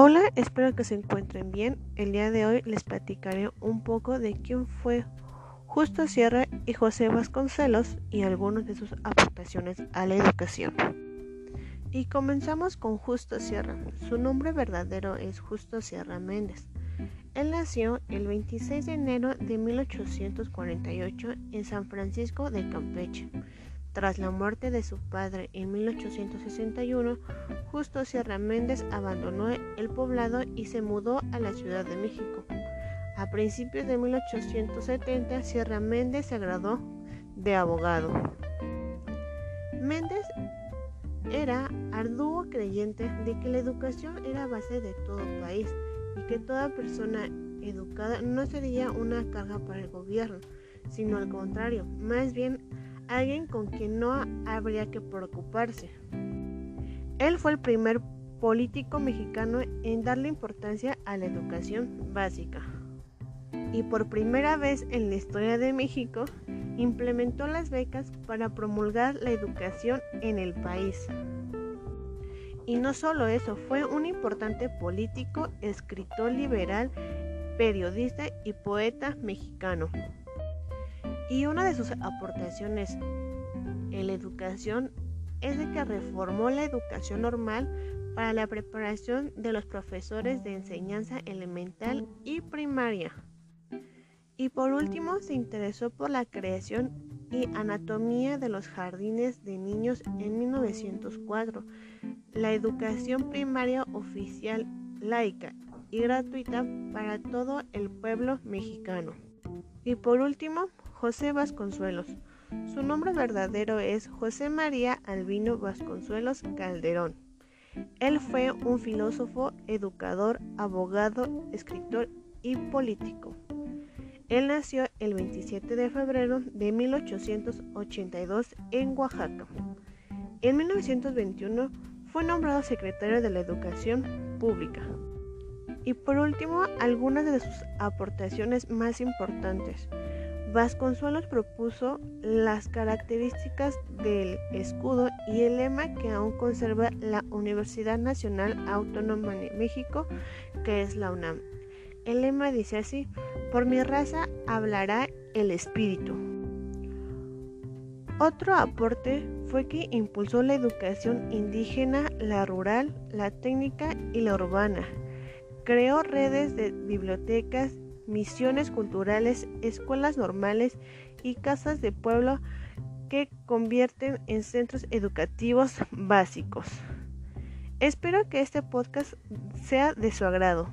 Hola, espero que se encuentren bien. El día de hoy les platicaré un poco de quién fue Justo Sierra y José Vasconcelos y algunas de sus aportaciones a la educación. Y comenzamos con Justo Sierra. Su nombre verdadero es Justo Sierra Méndez. Él nació el 26 de enero de 1848 en San Francisco de Campeche. Tras la muerte de su padre en 1861, Justo Sierra Méndez abandonó el poblado y se mudó a la Ciudad de México. A principios de 1870, Sierra Méndez se graduó de abogado. Méndez era arduo creyente de que la educación era base de todo país y que toda persona educada no sería una carga para el gobierno, sino al contrario, más bien alguien con quien no habría que preocuparse. Él fue el primer político mexicano en darle importancia a la educación básica. Y por primera vez en la historia de México, implementó las becas para promulgar la educación en el país. Y no solo eso, fue un importante político, escritor liberal, periodista y poeta mexicano. Y una de sus aportaciones en la educación es de que reformó la educación normal para la preparación de los profesores de enseñanza elemental y primaria. Y por último, se interesó por la creación y anatomía de los jardines de niños en 1904, la educación primaria oficial, laica y gratuita para todo el pueblo mexicano. Y por último, José Vasconcelos. Su nombre verdadero es José María Albino Vasconcelos Calderón. Él fue un filósofo, educador, abogado, escritor y político. Él nació el 27 de febrero de 1882 en Oaxaca. En 1921 fue nombrado secretario de la Educación Pública. Y por último, algunas de sus aportaciones más importantes. Vasconcelos propuso las características del escudo y el lema que aún conserva la Universidad Nacional Autónoma de México, que es la UNAM. El lema dice así, por mi raza hablará el espíritu. Otro aporte fue que impulsó la educación indígena, la rural, la técnica y la urbana. Creó redes de bibliotecas misiones culturales, escuelas normales y casas de pueblo que convierten en centros educativos básicos. Espero que este podcast sea de su agrado.